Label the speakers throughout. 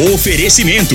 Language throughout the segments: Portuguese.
Speaker 1: Oferecimento: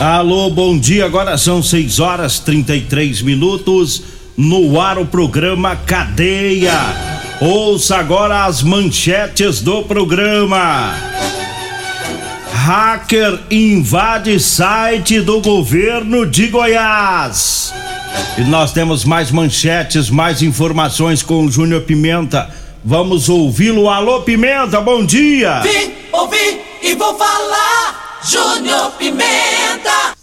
Speaker 2: Alô, bom dia. Agora são 6 horas 33 minutos. No ar o programa Cadeia. Ouça agora as manchetes do programa. Hacker invade site do governo de Goiás. E nós temos mais manchetes, mais informações com o Júnior Pimenta. Vamos ouvi-lo. Alô, Pimenta, bom dia.
Speaker 3: Vim, ouvi e vou falar. Júnior Pimenta.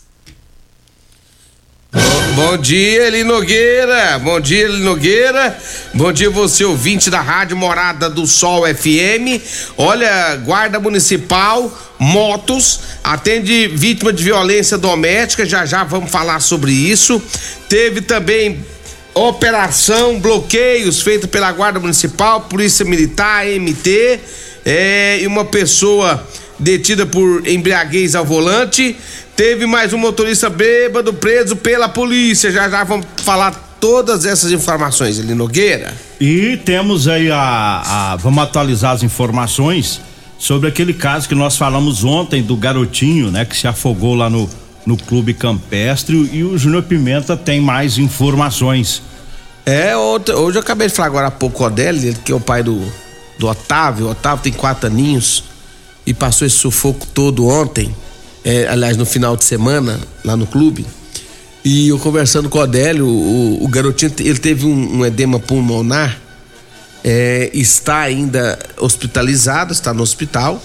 Speaker 4: Bom dia, Eli Nogueira. Bom dia, Eli Nogueira. Bom dia, você ouvinte da Rádio Morada do Sol FM. Olha, Guarda Municipal, motos, atende vítima de violência doméstica. Já já vamos falar sobre isso. Teve também operação bloqueios feita pela Guarda Municipal, Polícia Militar, MT, é, e uma pessoa detida por embriaguez ao volante. Teve mais um motorista bêbado preso pela polícia. Já já vamos falar todas essas informações, Eli Nogueira.
Speaker 2: E temos aí a, a, Vamos atualizar as informações sobre aquele caso que nós falamos ontem do garotinho, né? Que se afogou lá no, no Clube Campestre e o Júnior Pimenta tem mais informações.
Speaker 4: É, hoje eu acabei de falar agora há pouco o Odélio, que é o pai do, do Otávio. O Otávio tem quatro aninhos e passou esse sufoco todo ontem, é, aliás, no final de semana, lá no clube. E eu conversando com o Odélio, o, o garotinho ele teve um, um edema pulmonar, é, está ainda hospitalizado, está no hospital.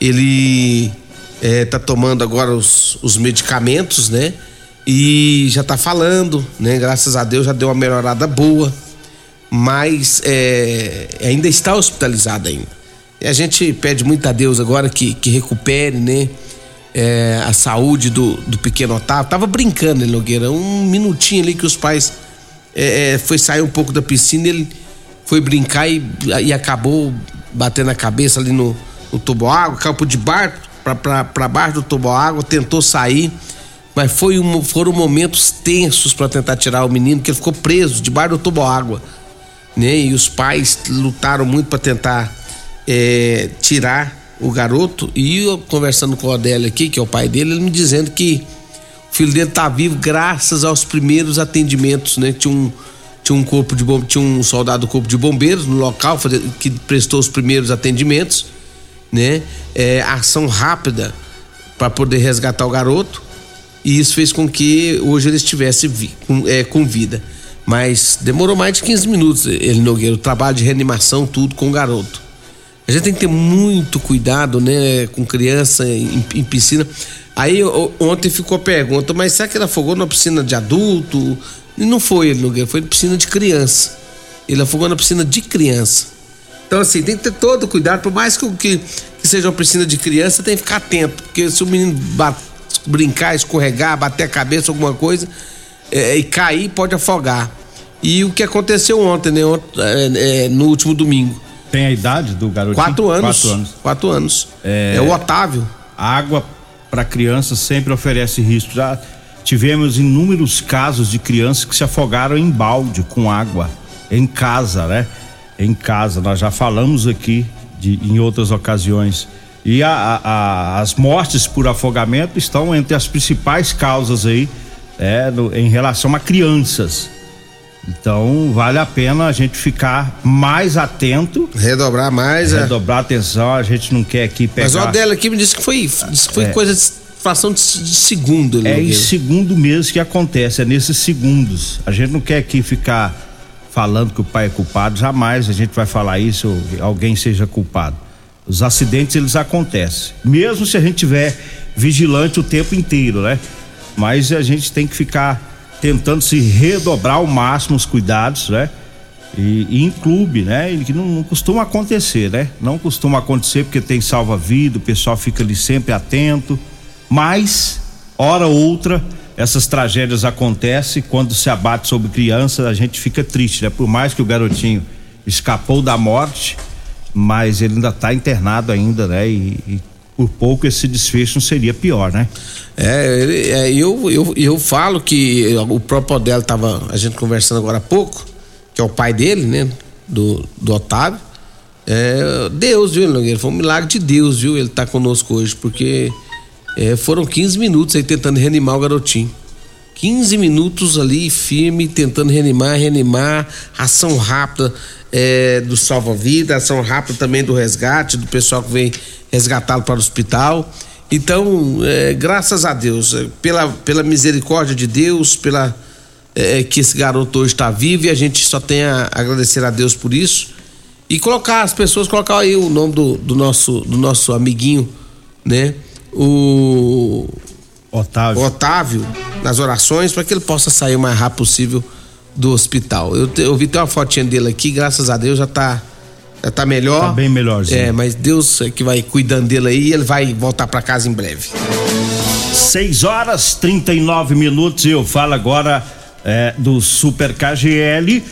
Speaker 4: Ele está é, tomando agora os, os medicamentos, né? E já está falando, né? Graças a Deus já deu uma melhorada boa, mas é, ainda está hospitalizado ainda. A gente pede muito a Deus agora que, que recupere, né? É, a saúde do, do pequeno Otávio. Tava brincando, ele Nogueira, um minutinho ali que os pais é, é, foi sair um pouco da piscina, ele foi brincar e, e acabou batendo a cabeça ali no, no tubo água, caiu por debaixo, para baixo do tubo água, tentou sair, mas foi um, foram momentos tensos para tentar tirar o menino, que ele ficou preso debaixo do tubo água, né? E os pais lutaram muito para tentar é, tirar o garoto e eu conversando com o Odélio aqui, que é o pai dele, ele me dizendo que o filho dele tá vivo graças aos primeiros atendimentos, né? Tinha um, tinha um corpo de bom, tinha um soldado do corpo de bombeiros no local que prestou os primeiros atendimentos, né? É, ação rápida para poder resgatar o garoto e isso fez com que hoje ele estivesse vi, com, é, com vida. Mas demorou mais de 15 minutos, ele Nogueira, o trabalho de reanimação, tudo com o garoto. A gente tem que ter muito cuidado, né, com criança em, em piscina. Aí ontem ficou a pergunta, mas será que ele afogou na piscina de adulto? E não foi, ele foi na piscina de criança. Ele afogou na piscina de criança. Então, assim, tem que ter todo cuidado, por mais que, que, que seja uma piscina de criança, tem que ficar atento, porque se o menino brincar, escorregar, bater a cabeça, alguma coisa, é, e cair, pode afogar. E o que aconteceu ontem, né, é, é, no último domingo
Speaker 2: tem a idade do garotinho?
Speaker 4: Quatro anos. Quatro anos. Quatro anos. É, é o Otávio.
Speaker 2: Água para criança sempre oferece risco. Já tivemos inúmeros casos de crianças que se afogaram em balde com água em casa, né? Em casa. Nós já falamos aqui de, em outras ocasiões. E a, a, as mortes por afogamento estão entre as principais causas aí é, no, em relação a crianças. Então vale a pena a gente ficar mais atento.
Speaker 4: Redobrar mais, é.
Speaker 2: Redobrar atenção, a gente não quer aqui pegar.
Speaker 4: Mas o dela aqui me disse que foi, disse que foi
Speaker 2: É.
Speaker 4: coisa de fração de, de segundo.
Speaker 2: É em segundo mesmo que acontece, é nesses segundos. A gente não quer aqui ficar falando que o pai é culpado, jamais a gente vai falar isso, ou alguém seja culpado. Os acidentes eles acontecem, mesmo se a gente tiver vigilante o tempo inteiro, né? Mas a gente tem que ficar tentando se redobrar ao máximo os cuidados, né? E, e em clube, né? Que não, não costuma acontecer, né? Não costuma acontecer porque tem salva-vida, o pessoal fica ali sempre atento. Mas, hora ou outra, essas tragédias acontecem quando se abate sobre criança, a gente fica triste, né? Por mais que o garotinho escapou da morte, mas ele ainda está internado ainda, né? E, e por pouco esse desfecho não seria pior, né?
Speaker 4: É, é, eu, eu, eu falo que o próprio Odelo tava a gente conversando agora há pouco, que é o pai dele, né? Do, do Otávio. É, Deus, viu, Nogueira? Foi um milagre de Deus, viu? Ele tá conosco hoje, porque é, foram 15 minutos aí tentando reanimar o garotinho. 15 minutos ali firme, tentando reanimar, reanimar, ação rápida é, do salva-vida, ação rápida também do resgate, do pessoal que vem resgatá-lo para o hospital. Então, é, graças a Deus, é, pela, pela misericórdia de Deus, pela é, que esse garoto hoje está vivo e a gente só tem a agradecer a Deus por isso. E colocar as pessoas, colocar aí o nome do, do nosso, do nosso amiguinho, né? O
Speaker 2: Otávio.
Speaker 4: Otávio nas orações para que ele possa sair o mais rápido possível do hospital. Eu, eu vi até uma fotinha dele aqui, graças a Deus já tá já tá melhor.
Speaker 2: Tá bem melhorzinho.
Speaker 4: É, mas Deus é que vai cuidando dele aí, e ele vai voltar para casa em breve.
Speaker 2: 6 horas 39 minutos e eu falo agora é, do Super KGL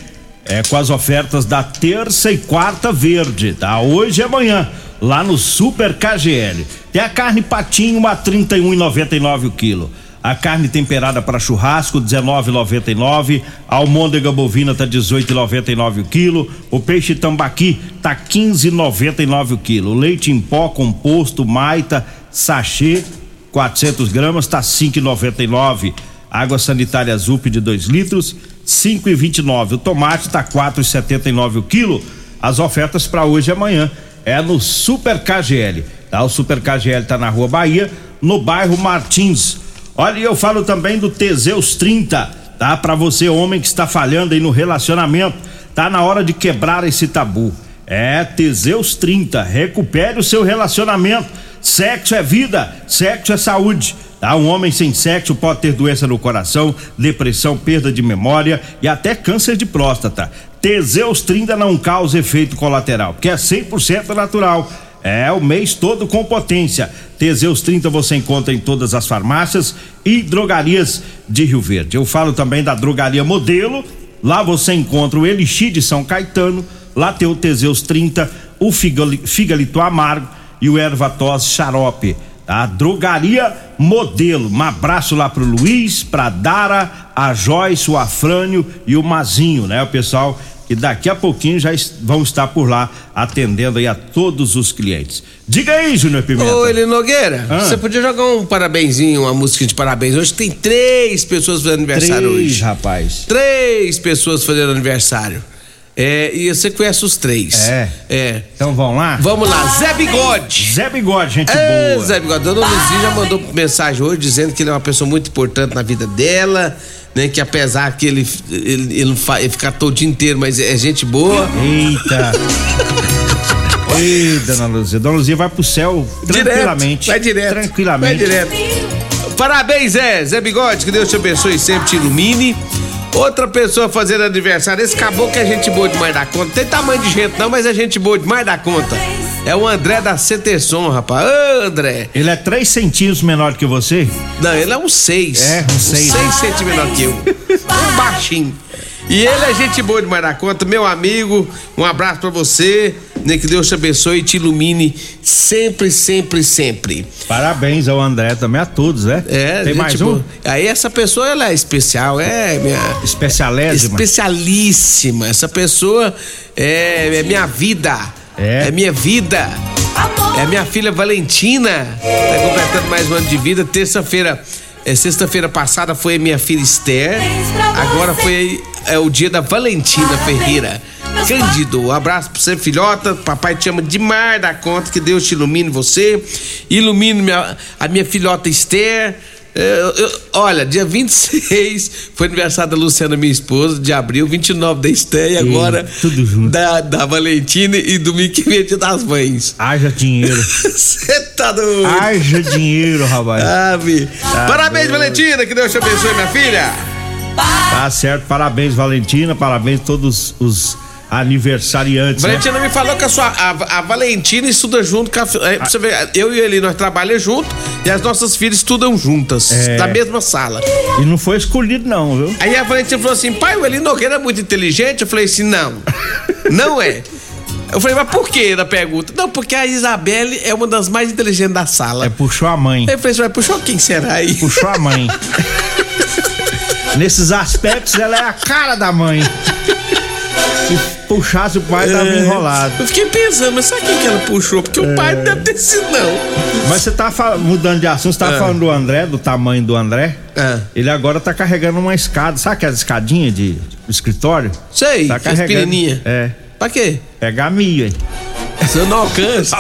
Speaker 2: é, com as ofertas da terça e quarta verde, tá? Hoje e amanhã, lá no Super KGL. Tem a carne patinho a R$ 31,99 o quilo. A carne temperada para churrasco, R$ 19,99. A almôndega bovina tá R$ 18,99 o quilo. O peixe tambaqui tá R$ 15,99 o quilo. O leite em pó composto, maita, sachê, 400 gramas tá 5,99. Água sanitária Zup de 2 litros, 5,29. O tomate tá 4,79 o quilo. As ofertas para hoje e amanhã é no Super KGL. Tá? O Super KGL tá na Rua Bahia, no bairro Martins. Olha, eu falo também do Teseus 30, tá? Para você homem que está falhando aí no relacionamento, tá na hora de quebrar esse tabu. É Teseus 30, recupere o seu relacionamento. Sexo é vida, sexo é saúde. Tá? Um homem sem sexo pode ter doença no coração, depressão, perda de memória e até câncer de próstata. Teseus 30 não causa efeito colateral, porque é 100% natural. É o mês todo com potência. Teseus 30 você encontra em todas as farmácias e drogarias de Rio Verde. Eu falo também da drogaria Modelo. Lá você encontra o Elixir de São Caetano. Lá tem o Teseus 30, o Figali- Figalito Amargo e o Ervatos Xarope. A drogaria Modelo. Um abraço lá pro Luiz, pra Dara, a Joyce, o Afrânio e o Mazinho, né? O pessoal que daqui a pouquinho já vão estar por lá atendendo aí a todos os clientes. Diga aí, Júnior Pimenta.
Speaker 4: Ô, Eli Nogueira,
Speaker 2: Ah.
Speaker 4: você podia jogar um parabenzinho, uma música de parabéns. Hoje tem três pessoas fazendo aniversário
Speaker 2: Três,
Speaker 4: hoje.
Speaker 2: rapaz.
Speaker 4: Três pessoas fazendo aniversário. É, e você conhece os três.
Speaker 2: É.
Speaker 4: É.
Speaker 2: Então vamos lá?
Speaker 4: Vamos lá, Zé Bigode.
Speaker 2: Zé Bigode, gente
Speaker 4: É,
Speaker 2: boa.
Speaker 4: Zé Bigode, Dona Luzinha já mandou mensagem hoje dizendo que ele é uma pessoa muito importante na vida dela, né? Que apesar que ele, ele, ele, ele fica todo dia inteiro, mas é gente boa.
Speaker 2: Eita. Ei, Dona Luzia. Dona Luzia vai pro céu tranquilamente.
Speaker 4: Direto, vai direto.
Speaker 2: Tranquilamente.
Speaker 4: Vai direto. Parabéns, Zé. Zé Bigode, que Deus te abençoe e sempre te ilumine. Outra pessoa fazendo aniversário, esse caboclo é gente boa demais da conta. Tem tamanho de gente não, mas é gente boa demais da conta. É o André da CTSOM, rapaz. Ô, André.
Speaker 2: Ele é 3 centímetros menor que você?
Speaker 4: Não, ele é um 6.
Speaker 2: É, um seis.
Speaker 4: 6 centímetros menor que eu. Um baixinho. E ele é gente boa demais da conta, meu amigo. Um abraço pra você. Né, que Deus te abençoe e te ilumine sempre, sempre, sempre.
Speaker 2: Parabéns ao André também, a todos, né?
Speaker 4: É,
Speaker 2: Tem
Speaker 4: gente
Speaker 2: mais um?
Speaker 4: Aí essa pessoa, ela é especial, é minha.
Speaker 2: Especialésima.
Speaker 4: Especialíssima. Essa pessoa é, é minha vida.
Speaker 2: É.
Speaker 4: minha vida. É minha filha Valentina. Tá completando mais um ano de vida. Terça-feira É, Sexta-feira passada foi a minha filha Esther. Agora foi é, o dia da Valentina
Speaker 3: Parabéns.
Speaker 4: Ferreira. Cândido, um abraço pra você, filhota. Papai te ama demais da conta. Que Deus te ilumine você. Ilumine minha- a minha filhota Esther. Eu- eu- olha, dia 26 foi aniversário da Luciana, minha esposa, de abril, 29 da Esther e agora
Speaker 2: tudo junto.
Speaker 4: Da, da Valentina e domingo que vem é dia das mães.
Speaker 2: Haja dinheiro.
Speaker 4: Você tá doido?
Speaker 2: Haja dinheiro, rapaz.
Speaker 4: Ah, Vi. Parabéns, Valentina. Que Deus te abençoe, minha filha.
Speaker 2: Tá certo, parabéns, Valentina, parabéns a todos os aniversariantes. né?
Speaker 4: Valentina me falou que a, sua, a, a Valentina estuda junto com a. é, pra você ver, eu e ele, nós trabalhamos junto e as nossas filhas estudam juntas,
Speaker 2: É.
Speaker 4: na mesma sala.
Speaker 2: E não foi escolhido, não, viu?
Speaker 4: Aí a Valentina falou assim: pai, o Eli Nogueira é muito inteligente. Eu falei assim: não, não é. Eu falei, mas por que? Na pergunta. Não, porque a Isabelle é uma das mais inteligentes da sala.
Speaker 2: É, puxou a mãe.
Speaker 4: Eu falei assim, mas puxou quem será aí?
Speaker 2: Puxou a mãe. Nesses aspectos, ela é a cara da mãe. Se puxasse o pai, tava
Speaker 4: É.
Speaker 2: enrolado.
Speaker 4: Eu fiquei pensando, mas sabe quem que ela puxou? Porque o pai não deve ter sido, não.
Speaker 2: Mas você tá mudando de assunto, você tá falando do André, do tamanho do André.
Speaker 4: É.
Speaker 2: Ele agora tá carregando uma escada, sabe aquela escadinha de, escritório?
Speaker 4: Sei,
Speaker 2: Tá carregando.
Speaker 4: pequenininha.
Speaker 2: É.
Speaker 4: Pra quê?
Speaker 2: Pegar milho, hein?
Speaker 4: Você não alcança.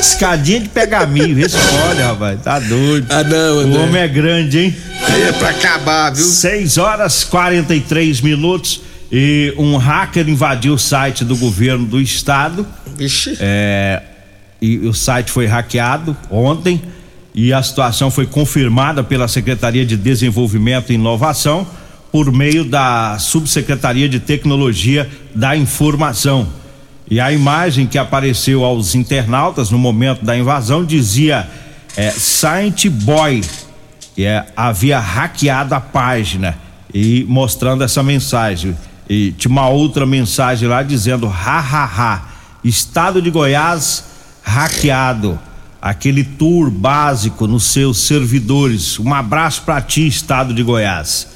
Speaker 2: Escadinha de pegar milho, vê se pode, rapaz. Tá doido.
Speaker 4: Ah, não,
Speaker 2: O
Speaker 4: André.
Speaker 2: homem é grande, hein?
Speaker 4: Aí é pra acabar, viu?
Speaker 2: 6 horas 43 minutos e um hacker invadiu o site do governo do estado.
Speaker 4: Vixe.
Speaker 2: É, e o site foi hackeado ontem e a situação foi confirmada pela Secretaria de Desenvolvimento e Inovação por meio da Subsecretaria de Tecnologia da Informação. E a imagem que apareceu aos internautas no momento da invasão dizia é, Boy, que é, havia hackeado a página e mostrando essa mensagem. E tinha uma outra mensagem lá dizendo: ha, ha, ha, Estado de Goiás hackeado. Aquele tour básico nos seus servidores. Um abraço para ti, Estado de Goiás.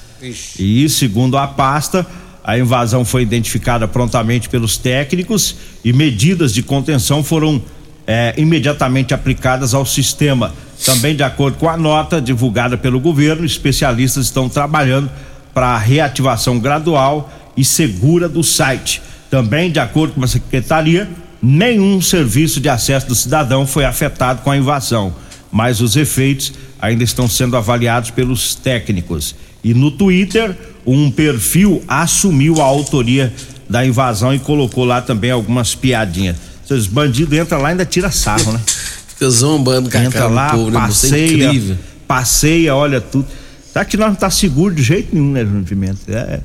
Speaker 2: E segundo a pasta, a invasão foi identificada prontamente pelos técnicos e medidas de contenção foram eh, imediatamente aplicadas ao sistema. Também, de acordo com a nota divulgada pelo governo, especialistas estão trabalhando para a reativação gradual e segura do site. Também, de acordo com a secretaria, nenhum serviço de acesso do cidadão foi afetado com a invasão, mas os efeitos ainda estão sendo avaliados pelos técnicos. E no Twitter, um perfil assumiu a autoria da invasão e colocou lá também algumas piadinhas. Esses bandidos entram lá e ainda tira sarro, né?
Speaker 4: Fica zombando com a
Speaker 2: Entra lá,
Speaker 4: povo, né? É
Speaker 2: passeia, passeia, olha tudo. Será que nós não tá seguro de jeito nenhum, né, Júnior Pimenta? É,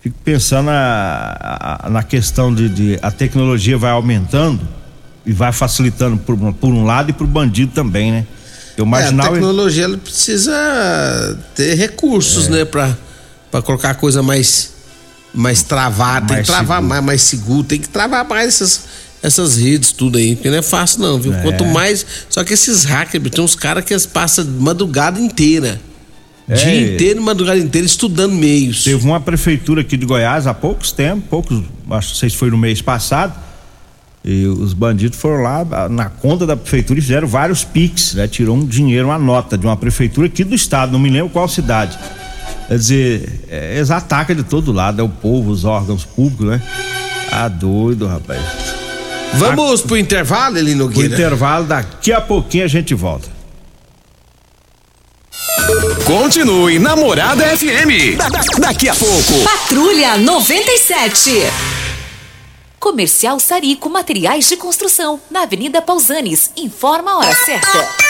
Speaker 2: fico pensando a- a- na questão de, de a tecnologia vai aumentando e vai facilitando por, um- por um lado e pro bandido também, né? Eu
Speaker 4: É, a tecnologia ela precisa ter recursos,
Speaker 2: É.
Speaker 4: né? Pra, pra colocar a coisa mais, mais travada. Tem
Speaker 2: Mais
Speaker 4: que travar
Speaker 2: seguro.
Speaker 4: mais, mais seguro. Tem que travar mais essas, essas redes, tudo aí. Porque não é fácil, não, viu?
Speaker 2: É.
Speaker 4: Quanto mais. Só que esses hackers, tem uns caras que eles passam madrugada inteira.
Speaker 2: É.
Speaker 4: Dia inteiro, madrugada inteira, estudando meios.
Speaker 2: Teve uma prefeitura aqui de Goiás há poucos tempos, poucos, acho que se foi no mês passado, e os bandidos foram lá na conta da prefeitura e fizeram vários piques, né? Tirou um dinheiro, uma nota de uma prefeitura aqui do estado, não me lembro qual cidade. Quer dizer, é, eles atacam de todo lado, é o povo, os órgãos públicos, né? Ah, doido, rapaz.
Speaker 4: Vamos pro intervalo, Eli
Speaker 2: O
Speaker 4: Nogueira?
Speaker 2: intervalo, daqui a pouquinho a gente volta.
Speaker 5: Continue Namorada FM. Da- da- daqui a pouco.
Speaker 6: Patrulha 97. Comercial Sarico Materiais de Construção, na Avenida Pausanes. Informa a hora certa.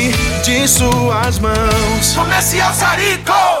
Speaker 7: de suas mãos. Comercial Sarico.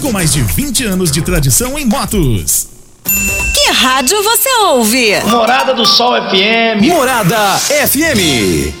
Speaker 8: com mais de 20 anos de tradição em motos.
Speaker 6: Que rádio você ouve?
Speaker 9: Morada do Sol FM.
Speaker 5: Morada FM.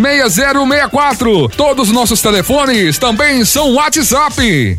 Speaker 10: 6064. Todos os nossos telefones também são WhatsApp.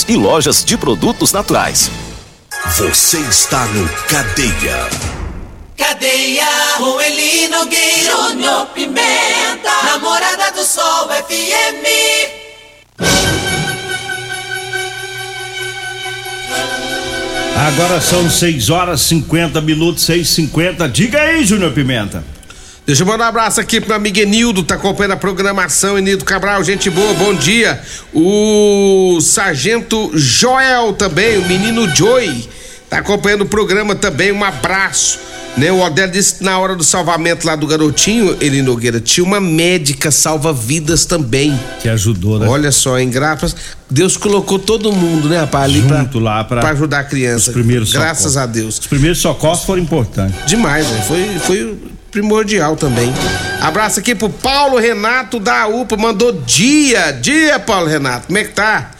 Speaker 11: e lojas de produtos naturais.
Speaker 12: Você está no Cadeia.
Speaker 3: Cadeia, Eli Nogueira, Júnior Pimenta, Namorada do Sol FM.
Speaker 2: Agora são 6 horas 50 minutos, 6 50 Diga aí, Júnior Pimenta.
Speaker 4: Deixa eu mandar um abraço aqui pro amigo Enildo, tá acompanhando a programação. Enildo Cabral, gente boa, bom dia. O Sargento Joel também, o menino Joey, tá acompanhando o programa também. Um abraço. Né, o Odélio disse que na hora do salvamento lá do garotinho, ele Nogueira, tinha uma médica salva-vidas também.
Speaker 2: Que ajudou, né?
Speaker 4: Olha só, em graças. Deus colocou todo mundo, né, rapaz, ali
Speaker 2: Junto
Speaker 4: pra,
Speaker 2: lá pra,
Speaker 4: pra ajudar a criança.
Speaker 2: Os primeiros
Speaker 4: Graças
Speaker 2: socorros.
Speaker 4: a Deus.
Speaker 2: Os primeiros socorros foram importantes.
Speaker 4: Demais, né? Foi, foi primordial também. Abraço aqui pro Paulo Renato da UPA, mandou dia, dia, Paulo Renato, como é que tá?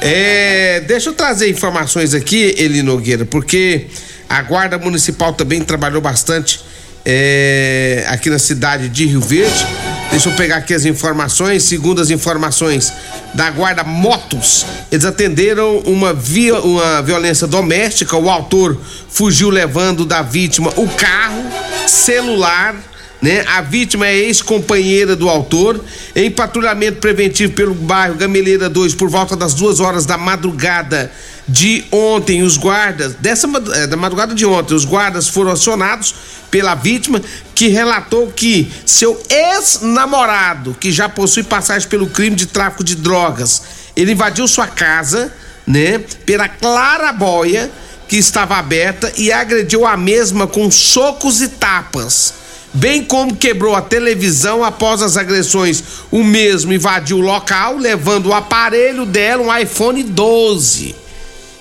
Speaker 4: É, deixa eu trazer informações aqui, Eli Nogueira, porque a Guarda Municipal também trabalhou bastante é, aqui na cidade de Rio Verde. Deixa eu pegar aqui as informações. Segundo as informações da Guarda Motos, eles atenderam uma, via, uma violência doméstica. O autor fugiu levando da vítima o carro, celular. Né? A vítima é ex-companheira do autor. Em patrulhamento preventivo pelo bairro Gameleira 2 por volta das duas horas da madrugada de ontem, os guardas, dessa eh, da madrugada de ontem, os guardas foram acionados pela vítima que relatou que seu ex-namorado, que já possui passagem pelo crime de tráfico de drogas, ele invadiu sua casa, né, pela clarabóia que estava aberta e agrediu a mesma com socos e tapas. Bem como quebrou a televisão após as agressões, o mesmo invadiu o local, levando o aparelho dela, um iPhone 12.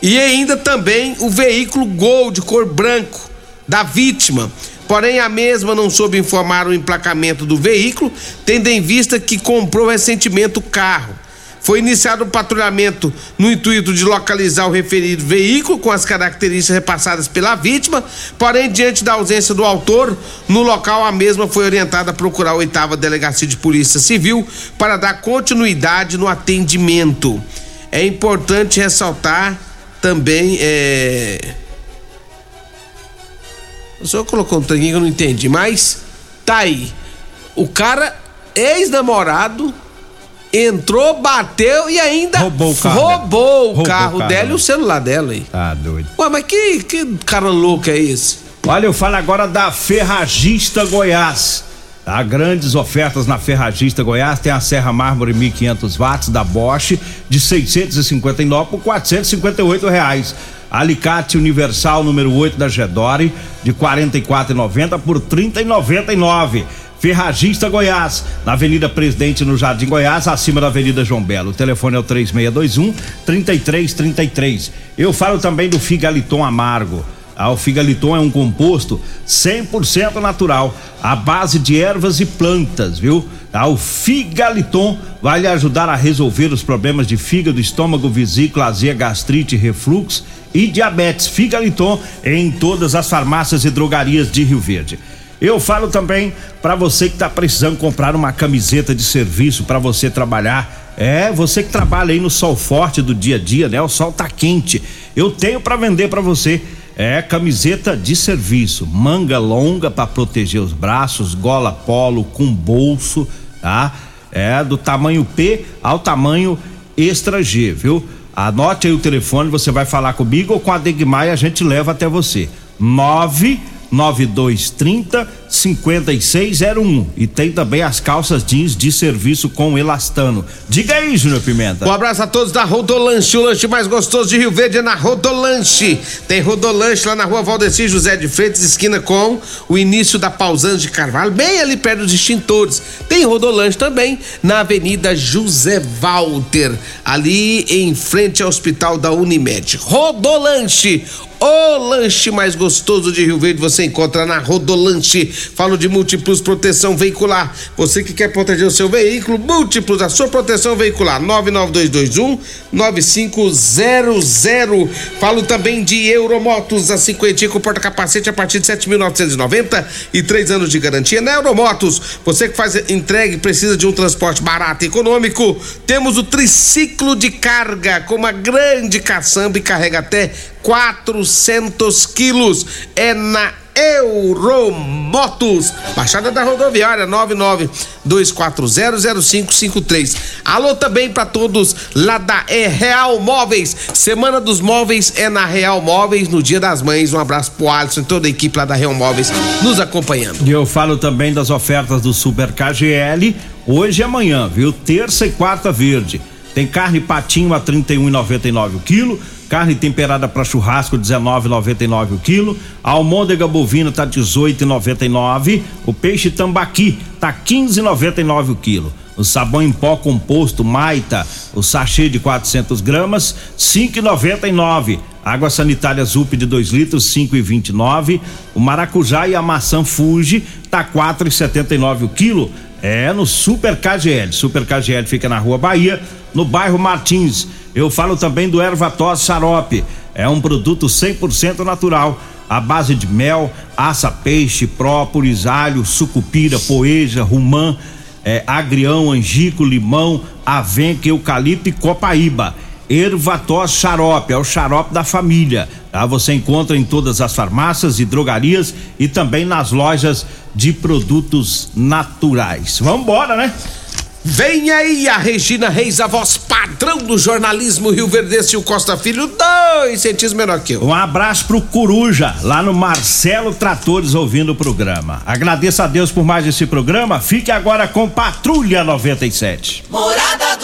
Speaker 4: E ainda também o veículo Gol de cor branco da vítima. Porém, a mesma não soube informar o emplacamento do veículo, tendo em vista que comprou recentemente o carro. Foi iniciado o patrulhamento no intuito de localizar o referido veículo com as características repassadas pela vítima, porém, diante da ausência do autor, no local a mesma foi orientada a procurar a oitava delegacia de polícia civil para dar continuidade no atendimento. É importante ressaltar também. É... O senhor colocou um tanguinho que eu não entendi, mas tá aí. O cara, ex-namorado, entrou, bateu e ainda
Speaker 2: roubou o carro,
Speaker 4: roubou o
Speaker 2: roubou
Speaker 4: carro
Speaker 2: carro
Speaker 4: dela e o celular dela aí.
Speaker 2: Tá doido.
Speaker 4: Ué, mas que, que cara louco é esse?
Speaker 2: Olha, eu falo agora da Ferragista Goiás. Há grandes ofertas na Ferragista Goiás. Tem a Serra Mármore 1500 watts da Bosch de 659 por 458 reais. Alicate Universal número 8 da Gedore de 44,90 por 30,99. Ferragista Goiás, na Avenida Presidente no Jardim Goiás, acima da Avenida João Belo. O telefone é o 3621 3333. Eu falo também do Figaliton Amargo. Ah, o Figaliton é um composto 100% natural, à base de ervas e plantas, viu? Ah, o Figaliton vai lhe ajudar a resolver os problemas de fígado, estômago, vesícula, azia, gastrite, refluxo e diabetes. Figaliton em todas as farmácias e drogarias de Rio Verde. Eu falo também para você que está precisando comprar uma camiseta de serviço para você trabalhar. É, você que trabalha aí no sol forte do dia a dia, né? O sol tá quente. Eu tenho para vender para você. É camiseta de serviço, manga longa para proteger os braços, gola polo com bolso, tá? É do tamanho P ao tamanho extra G, viu? Anote aí o telefone, você vai falar comigo ou com a Degmar e a gente leva até você. 9 9230 5601 e tem também as calças jeans de serviço com elastano. Diga aí, Júnior Pimenta.
Speaker 4: Um abraço a todos da Rodolanche, o lanche mais gostoso de Rio Verde é na Rodolanche. Tem Rodolanche lá na rua Valdeci José de Freitas, esquina com o início da Pausante de Carvalho, bem ali perto dos extintores. Tem Rodolanche também na Avenida José Walter, ali em frente ao Hospital da Unimed. Rodolanche, o lanche mais gostoso de Rio Verde você encontra na Rodolanche. Falo de Múltiplos Proteção Veicular. Você que quer proteger o seu veículo, Múltiplos, a sua proteção veicular. 99221 9500. Falo também de Euromotos, a cinquentinha com porta-capacete a partir de 7.990 e três anos de garantia. Na Euromotos, você que faz entrega e precisa de um transporte barato e econômico, temos o triciclo de carga com uma grande caçamba e carrega até 400 quilos. É na Euromotos, Baixada da Rodoviária 992400553. Alô também para todos lá da é Real Móveis. Semana dos Móveis é na Real Móveis no Dia das Mães. Um abraço pro Alisson e toda a equipe lá da Real Móveis nos acompanhando.
Speaker 2: E eu falo também das ofertas do Super KGL hoje e amanhã, viu? Terça e quarta verde. Tem carne patinho a 31,99 o quilo, carne temperada para churrasco 19,99 o quilo, a almôndega bovina tá 18,99, o peixe tambaqui tá 15,99 o quilo. O sabão em pó composto Maita, o sachê de 400 gramas, 5,99. Água sanitária Zup de 2 litros, 5,29. O maracujá e a maçã Fuji tá 4,79 o quilo. É no Super KGL. Super KGL fica na Rua Bahia, no bairro Martins. Eu falo também do Ervatos Xarope. É um produto 100% natural, à base de mel, aça, peixe, própolis, alho, sucupira, poeja, rumã, é, agrião, angico, limão, avenca, eucalipto e copaíba. Ervatos Xarope, é o xarope da família. Tá? Você encontra em todas as farmácias e drogarias e também nas lojas de produtos naturais. Vamos embora, né?
Speaker 4: Vem aí a Regina Reis, a voz padrão do jornalismo Rio Verdense e o Costa Filho, dois centímetros menor que eu.
Speaker 2: Um abraço pro Coruja, lá no Marcelo Tratores, ouvindo o programa. Agradeço a Deus por mais esse programa. Fique agora com Patrulha 97.
Speaker 3: Morada